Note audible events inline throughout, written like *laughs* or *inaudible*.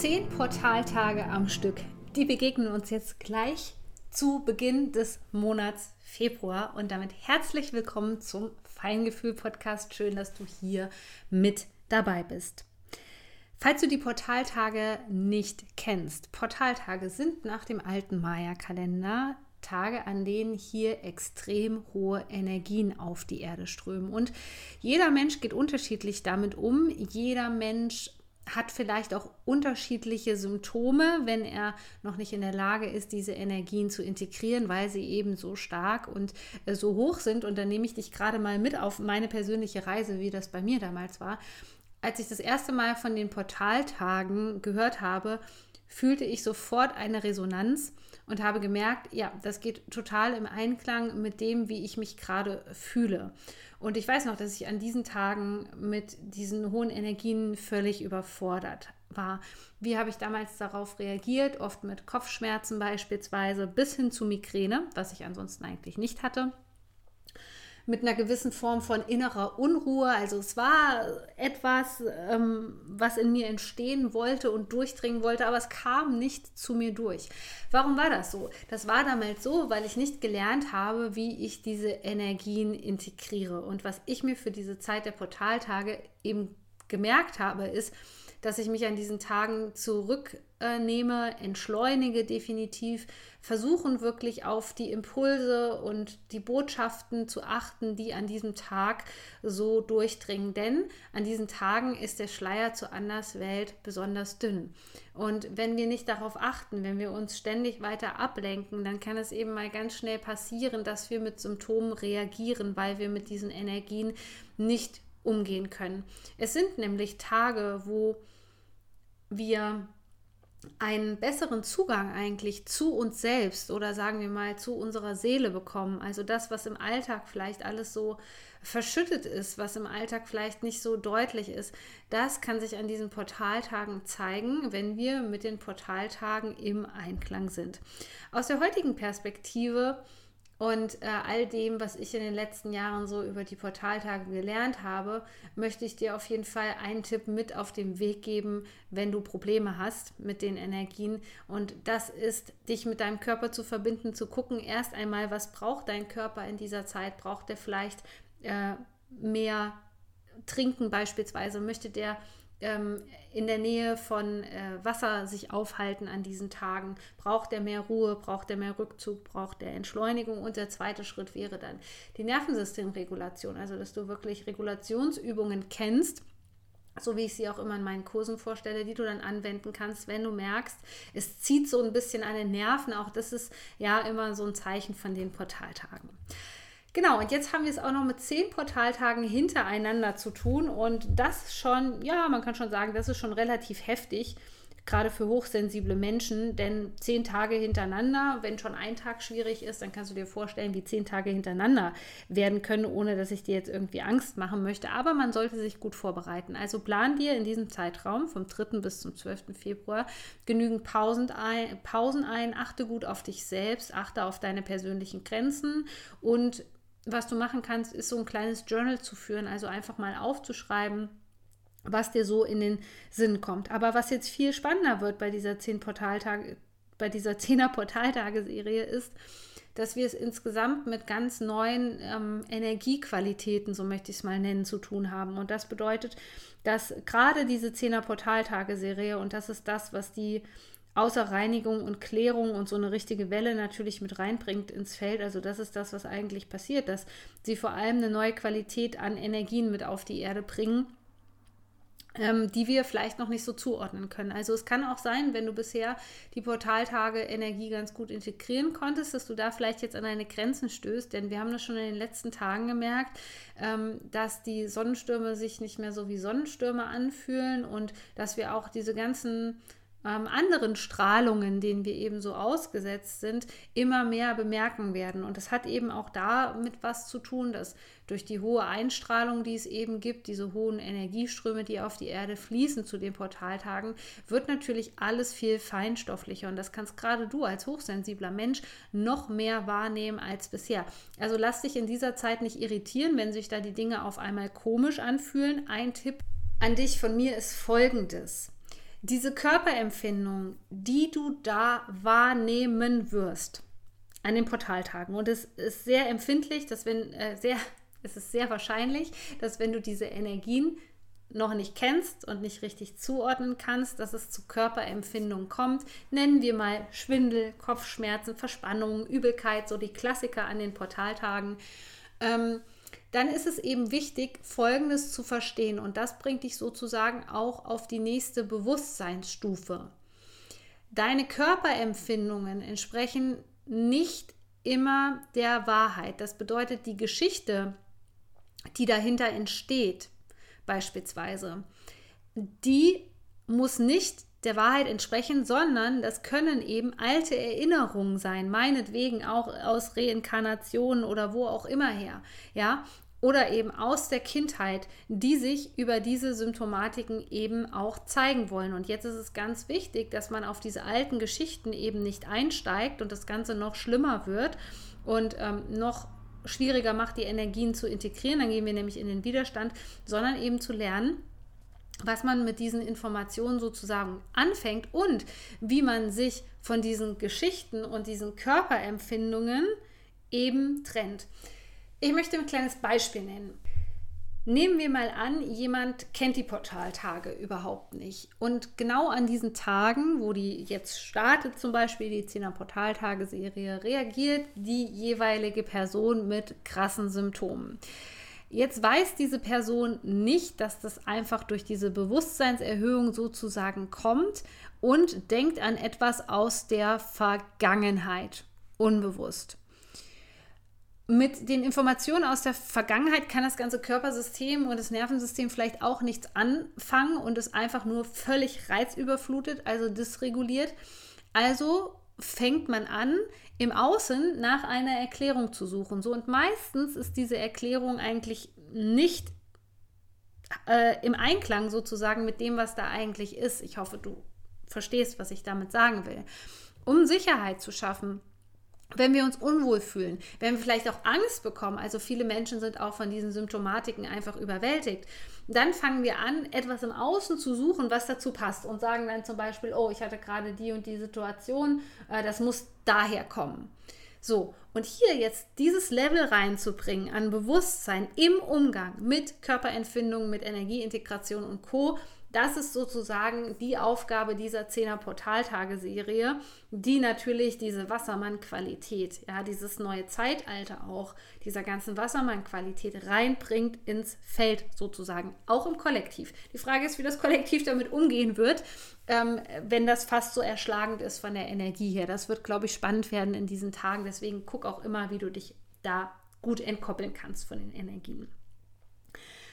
Zehn Portaltage am Stück. Die begegnen uns jetzt gleich zu Beginn des Monats Februar und damit herzlich willkommen zum Feingefühl Podcast. Schön, dass du hier mit dabei bist. Falls du die Portaltage nicht kennst, Portaltage sind nach dem alten Maya-Kalender Tage, an denen hier extrem hohe Energien auf die Erde strömen. Und jeder Mensch geht unterschiedlich damit um. Jeder Mensch hat vielleicht auch unterschiedliche Symptome, wenn er noch nicht in der Lage ist, diese Energien zu integrieren, weil sie eben so stark und äh, so hoch sind. Und da nehme ich dich gerade mal mit auf meine persönliche Reise, wie das bei mir damals war. Als ich das erste Mal von den Portaltagen gehört habe, fühlte ich sofort eine Resonanz und habe gemerkt, ja, das geht total im Einklang mit dem, wie ich mich gerade fühle. Und ich weiß noch, dass ich an diesen Tagen mit diesen hohen Energien völlig überfordert war. Wie habe ich damals darauf reagiert? Oft mit Kopfschmerzen beispielsweise bis hin zu Migräne, was ich ansonsten eigentlich nicht hatte mit einer gewissen Form von innerer Unruhe. Also es war etwas, ähm, was in mir entstehen wollte und durchdringen wollte, aber es kam nicht zu mir durch. Warum war das so? Das war damals so, weil ich nicht gelernt habe, wie ich diese Energien integriere. Und was ich mir für diese Zeit der Portaltage eben gemerkt habe, ist, dass ich mich an diesen Tagen zurücknehme, entschleunige definitiv, versuchen wirklich auf die Impulse und die Botschaften zu achten, die an diesem Tag so durchdringen. Denn an diesen Tagen ist der Schleier zur Anderswelt besonders dünn. Und wenn wir nicht darauf achten, wenn wir uns ständig weiter ablenken, dann kann es eben mal ganz schnell passieren, dass wir mit Symptomen reagieren, weil wir mit diesen Energien nicht umgehen können. Es sind nämlich Tage, wo wir einen besseren Zugang eigentlich zu uns selbst oder sagen wir mal zu unserer Seele bekommen. Also das, was im Alltag vielleicht alles so verschüttet ist, was im Alltag vielleicht nicht so deutlich ist, das kann sich an diesen Portaltagen zeigen, wenn wir mit den Portaltagen im Einklang sind. Aus der heutigen Perspektive und äh, all dem, was ich in den letzten Jahren so über die Portaltage gelernt habe, möchte ich dir auf jeden Fall einen Tipp mit auf den Weg geben, wenn du Probleme hast mit den Energien. Und das ist, dich mit deinem Körper zu verbinden, zu gucken, erst einmal, was braucht dein Körper in dieser Zeit? Braucht er vielleicht äh, mehr Trinken beispielsweise? Möchte der ähm, in der Nähe von äh, Wasser sich aufhalten an diesen Tagen? Braucht er mehr Ruhe? Braucht er mehr Rückzug? Braucht er Entschleunigung? Und der zweite Schritt wäre dann die Nervensystemregulation, also dass du wirklich Regulationsübungen kennst so wie ich sie auch immer in meinen Kursen vorstelle, die du dann anwenden kannst, wenn du merkst, es zieht so ein bisschen an den Nerven. Auch das ist ja immer so ein Zeichen von den Portaltagen. Genau, und jetzt haben wir es auch noch mit zehn Portaltagen hintereinander zu tun. Und das schon, ja, man kann schon sagen, das ist schon relativ heftig, gerade für hochsensible Menschen. Denn zehn Tage hintereinander, wenn schon ein Tag schwierig ist, dann kannst du dir vorstellen, wie zehn Tage hintereinander werden können, ohne dass ich dir jetzt irgendwie Angst machen möchte. Aber man sollte sich gut vorbereiten. Also plan dir in diesem Zeitraum vom 3. bis zum 12. Februar genügend Pausen ein, Pausen ein achte gut auf dich selbst, achte auf deine persönlichen Grenzen und was du machen kannst, ist so ein kleines Journal zu führen, also einfach mal aufzuschreiben, was dir so in den Sinn kommt. Aber was jetzt viel spannender wird bei dieser 10 Portaltage, bei dieser *laughs* 10er Portaltage-Serie ist, dass wir es insgesamt mit ganz neuen ähm, Energiequalitäten, so möchte ich es mal nennen, zu tun haben. Und das bedeutet, dass gerade diese 10er Portaltage-Serie, und das ist das, was die außer Reinigung und Klärung und so eine richtige Welle natürlich mit reinbringt ins Feld. Also das ist das, was eigentlich passiert, dass sie vor allem eine neue Qualität an Energien mit auf die Erde bringen, ähm, die wir vielleicht noch nicht so zuordnen können. Also es kann auch sein, wenn du bisher die Portaltage Energie ganz gut integrieren konntest, dass du da vielleicht jetzt an deine Grenzen stößt, denn wir haben das schon in den letzten Tagen gemerkt, ähm, dass die Sonnenstürme sich nicht mehr so wie Sonnenstürme anfühlen und dass wir auch diese ganzen ähm, anderen Strahlungen, denen wir eben so ausgesetzt sind, immer mehr bemerken werden. Und das hat eben auch damit was zu tun, dass durch die hohe Einstrahlung, die es eben gibt, diese hohen Energieströme, die auf die Erde fließen zu den Portaltagen, wird natürlich alles viel feinstofflicher. Und das kannst gerade du als hochsensibler Mensch noch mehr wahrnehmen als bisher. Also lass dich in dieser Zeit nicht irritieren, wenn sich da die Dinge auf einmal komisch anfühlen. Ein Tipp an dich von mir ist folgendes diese Körperempfindung, die du da wahrnehmen wirst an den Portaltagen. Und es ist sehr empfindlich, dass wenn, äh, sehr, *laughs* es ist sehr wahrscheinlich, dass wenn du diese Energien noch nicht kennst und nicht richtig zuordnen kannst, dass es zu Körperempfindungen kommt. Nennen wir mal Schwindel, Kopfschmerzen, Verspannungen, Übelkeit, so die Klassiker an den Portaltagen. Ähm, dann ist es eben wichtig, Folgendes zu verstehen. Und das bringt dich sozusagen auch auf die nächste Bewusstseinsstufe. Deine Körperempfindungen entsprechen nicht immer der Wahrheit. Das bedeutet, die Geschichte, die dahinter entsteht, beispielsweise, die muss nicht der Wahrheit entsprechen, sondern das können eben alte Erinnerungen sein, meinetwegen auch aus Reinkarnationen oder wo auch immer her, ja, oder eben aus der Kindheit, die sich über diese Symptomatiken eben auch zeigen wollen. Und jetzt ist es ganz wichtig, dass man auf diese alten Geschichten eben nicht einsteigt und das Ganze noch schlimmer wird und ähm, noch schwieriger macht, die Energien zu integrieren. Dann gehen wir nämlich in den Widerstand, sondern eben zu lernen, was man mit diesen Informationen sozusagen anfängt und wie man sich von diesen Geschichten und diesen Körperempfindungen eben trennt. Ich möchte ein kleines Beispiel nennen. Nehmen wir mal an, jemand kennt die Portaltage überhaupt nicht. Und genau an diesen Tagen, wo die jetzt startet, zum Beispiel die 10er Portaltage-Serie, reagiert die jeweilige Person mit krassen Symptomen. Jetzt weiß diese Person nicht, dass das einfach durch diese Bewusstseinserhöhung sozusagen kommt und denkt an etwas aus der Vergangenheit, unbewusst. Mit den Informationen aus der Vergangenheit kann das ganze Körpersystem und das Nervensystem vielleicht auch nichts anfangen und es einfach nur völlig reizüberflutet, also dysreguliert. Also fängt man an, im Außen nach einer Erklärung zu suchen. So und meistens ist diese Erklärung eigentlich nicht äh, im Einklang sozusagen mit dem, was da eigentlich ist. Ich hoffe, du verstehst, was ich damit sagen will. Um Sicherheit zu schaffen, wenn wir uns unwohl fühlen, wenn wir vielleicht auch Angst bekommen, also viele Menschen sind auch von diesen Symptomatiken einfach überwältigt, dann fangen wir an, etwas im Außen zu suchen, was dazu passt und sagen dann zum Beispiel, oh, ich hatte gerade die und die Situation, äh, das muss daher kommen. So, und hier jetzt dieses Level reinzubringen an Bewusstsein im Umgang mit Körperempfindungen, mit Energieintegration und Co., das ist sozusagen die Aufgabe dieser 10er Portaltage-Serie, die natürlich diese Wassermann-Qualität, ja, dieses neue Zeitalter auch, dieser ganzen Wassermann-Qualität reinbringt ins Feld sozusagen, auch im Kollektiv. Die Frage ist, wie das Kollektiv damit umgehen wird, ähm, wenn das fast so erschlagend ist von der Energie her. Das wird, glaube ich, spannend werden in diesen Tagen. Deswegen guck auch immer, wie du dich da gut entkoppeln kannst von den Energien.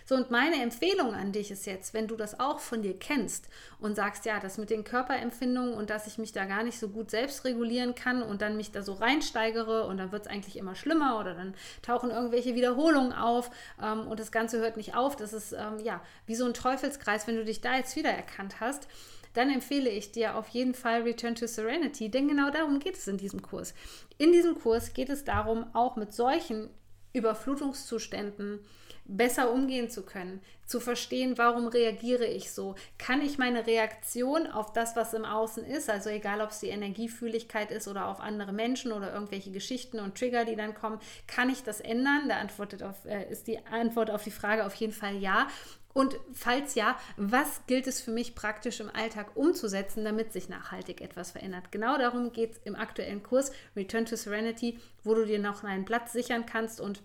So, und meine Empfehlung an dich ist jetzt, wenn du das auch von dir kennst und sagst, ja, das mit den Körperempfindungen und dass ich mich da gar nicht so gut selbst regulieren kann und dann mich da so reinsteigere und dann wird es eigentlich immer schlimmer oder dann tauchen irgendwelche Wiederholungen auf ähm, und das Ganze hört nicht auf. Das ist ähm, ja wie so ein Teufelskreis, wenn du dich da jetzt wiedererkannt hast dann empfehle ich dir auf jeden Fall Return to Serenity, denn genau darum geht es in diesem Kurs. In diesem Kurs geht es darum, auch mit solchen Überflutungszuständen besser umgehen zu können, zu verstehen, warum reagiere ich so? Kann ich meine Reaktion auf das, was im Außen ist, also egal ob es die Energiefühligkeit ist oder auf andere Menschen oder irgendwelche Geschichten und Trigger, die dann kommen, kann ich das ändern? Da antwortet auf, äh, ist die Antwort auf die Frage auf jeden Fall ja. Und falls ja, was gilt es für mich praktisch im Alltag umzusetzen, damit sich nachhaltig etwas verändert? Genau darum geht es im aktuellen Kurs Return to Serenity, wo du dir noch einen Platz sichern kannst und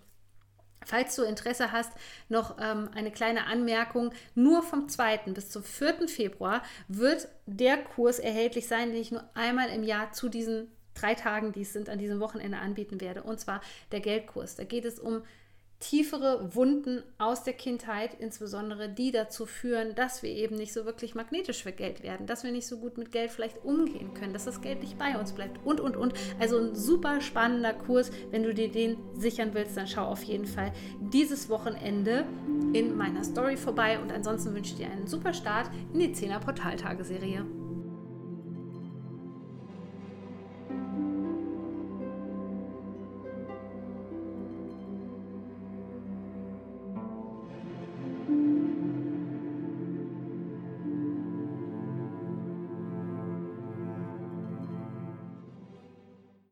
Falls du Interesse hast, noch ähm, eine kleine Anmerkung. Nur vom 2. bis zum 4. Februar wird der Kurs erhältlich sein, den ich nur einmal im Jahr zu diesen drei Tagen, die es sind, an diesem Wochenende anbieten werde. Und zwar der Geldkurs. Da geht es um tiefere Wunden aus der Kindheit, insbesondere die dazu führen, dass wir eben nicht so wirklich magnetisch für Geld werden, dass wir nicht so gut mit Geld vielleicht umgehen können, dass das Geld nicht bei uns bleibt und, und, und. Also ein super spannender Kurs. Wenn du dir den sichern willst, dann schau auf jeden Fall dieses Wochenende in meiner Story vorbei und ansonsten wünsche ich dir einen super Start in die 10er Portaltageserie.